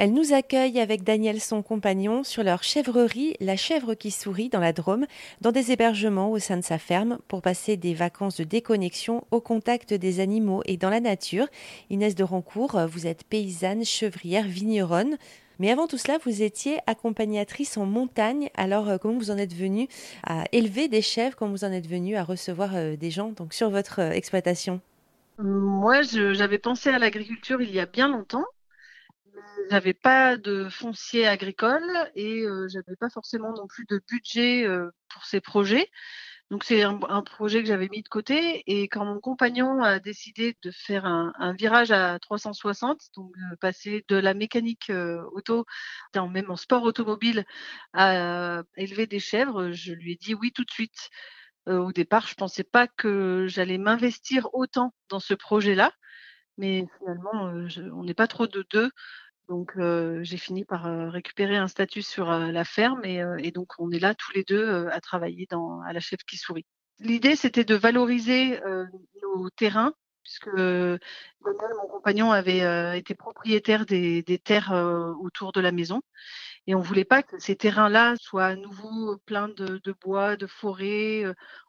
Elle nous accueille avec Daniel, son compagnon, sur leur chèvrerie, la chèvre qui sourit dans la Drôme, dans des hébergements au sein de sa ferme, pour passer des vacances de déconnexion au contact des animaux et dans la nature. Inès de Rancourt, vous êtes paysanne, chevrière, vigneronne. Mais avant tout cela, vous étiez accompagnatrice en montagne. Alors, euh, comment vous en êtes venue à élever des chèvres? Comment vous en êtes venue à recevoir euh, des gens donc, sur votre euh, exploitation? Moi, j'avais pensé à l'agriculture il y a bien longtemps j'avais pas de foncier agricole et euh, j'avais pas forcément non plus de budget euh, pour ces projets. Donc c'est un, projet que j'avais mis de côté et quand mon compagnon a décidé de faire un, virage à 360, donc passer de la mécanique euh, auto, même en sport automobile, à élever des chèvres, je lui ai dit oui tout de suite. au départ, je pensais pas que j'allais m'investir autant dans ce projet-là, mais finalement, on n'est pas trop de deux. Donc j'ai fini par récupérer un statut sur la ferme et, donc on est là tous les deux à travailler dans, à la chef qui sourit. L'idée c'était de valoriser nos terrains puisque Daniel, mon compagnon, avait été propriétaire des, terres autour de la maison et on voulait pas que ces terrains-là soient à nouveau pleins de, bois, de forêts.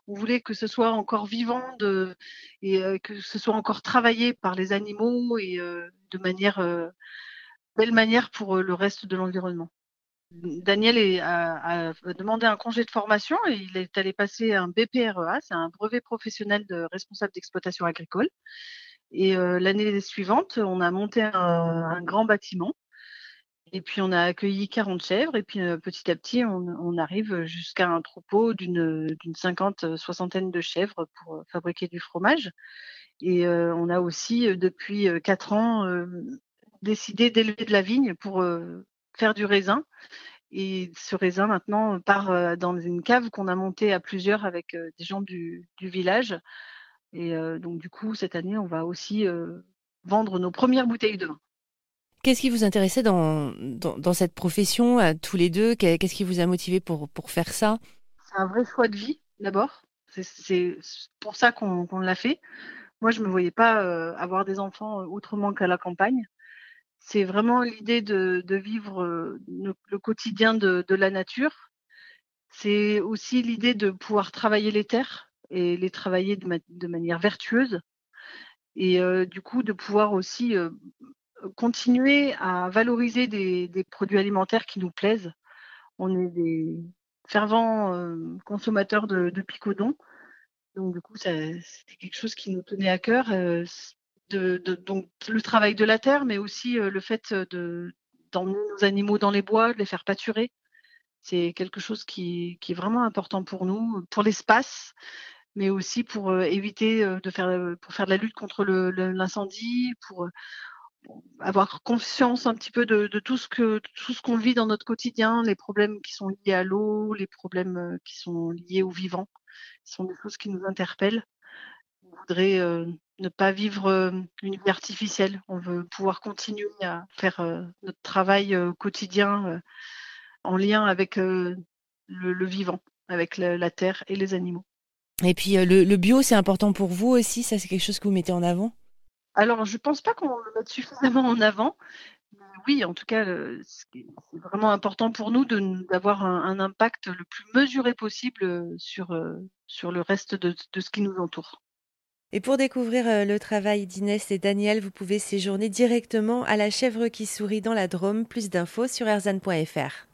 On voulait que ce soit encore vivant de, et que ce soit encore travaillé par les animaux et de manière belle manière pour le reste de l'environnement. Daniel a, demandé un congé de formation et il est allé passer un BPREA, c'est un brevet professionnel de responsable d'exploitation agricole. Et l'année suivante, on a monté un, grand bâtiment. Et puis on a accueilli 40 chèvres et puis petit à petit on, arrive jusqu'à un troupeau d'une cinquante soixantaine de chèvres pour fabriquer du fromage. Et on a aussi depuis quatre ans décidé d'élever de la vigne pour faire du raisin. Et ce raisin maintenant part dans une cave qu'on a montée à plusieurs avec des gens du, village. Et donc du coup, cette année, on va aussi vendre nos premières bouteilles de vin. Qu'est-ce qui vous intéressait dans, dans, cette profession, tous les deux? Qu'est-ce qui vous a motivé pour, pour faire ça? C'est un vrai choix de vie, d'abord. C'est pour ça qu'on l'a fait. Moi, je ne me voyais pas avoir des enfants autrement qu'à la campagne c'est vraiment l'idée de, vivre le, quotidien de, la nature. C'est aussi l'idée de pouvoir travailler les terres et les travailler de, manière vertueuse. Et du coup, de pouvoir aussi continuer à valoriser des, produits alimentaires qui nous plaisent. On est des fervents consommateurs de, picodons. Donc, du coup, c'est quelque chose qui nous tenait à cœur donc le travail de la terre, mais aussi le fait de d'emmener nos animaux dans les bois, de les faire pâturer. C'est quelque chose qui, est vraiment important pour nous, pour l'espace, mais aussi pour éviter de faire, pour faire de la lutte contre l'incendie, pour avoir conscience un petit peu de, de, tout ce que tout ce qu'on vit dans notre quotidien, les problèmes qui sont liés à l'eau, les problèmes qui sont liés au vivant, ce sont des choses qui nous interpellent. Voudrait ne pas vivre une vie artificielle. On veut pouvoir continuer à faire notre travail quotidien en lien avec le, vivant, avec la, terre et les animaux. Et puis le, bio, c'est important pour vous aussi, ça c'est quelque chose que vous mettez en avant? Alors je ne pense pas qu'on le mette suffisamment en avant. Oui, en tout cas, c'est vraiment important pour nous d'avoir un, impact le plus mesuré possible sur, sur le reste de ce qui nous entoure. Et pour découvrir euh, le travail d'Inès et Daniel, vous pouvez séjourner directement à la chèvre qui sourit dans la Drôme. Plus d'infos sur erzan.fr.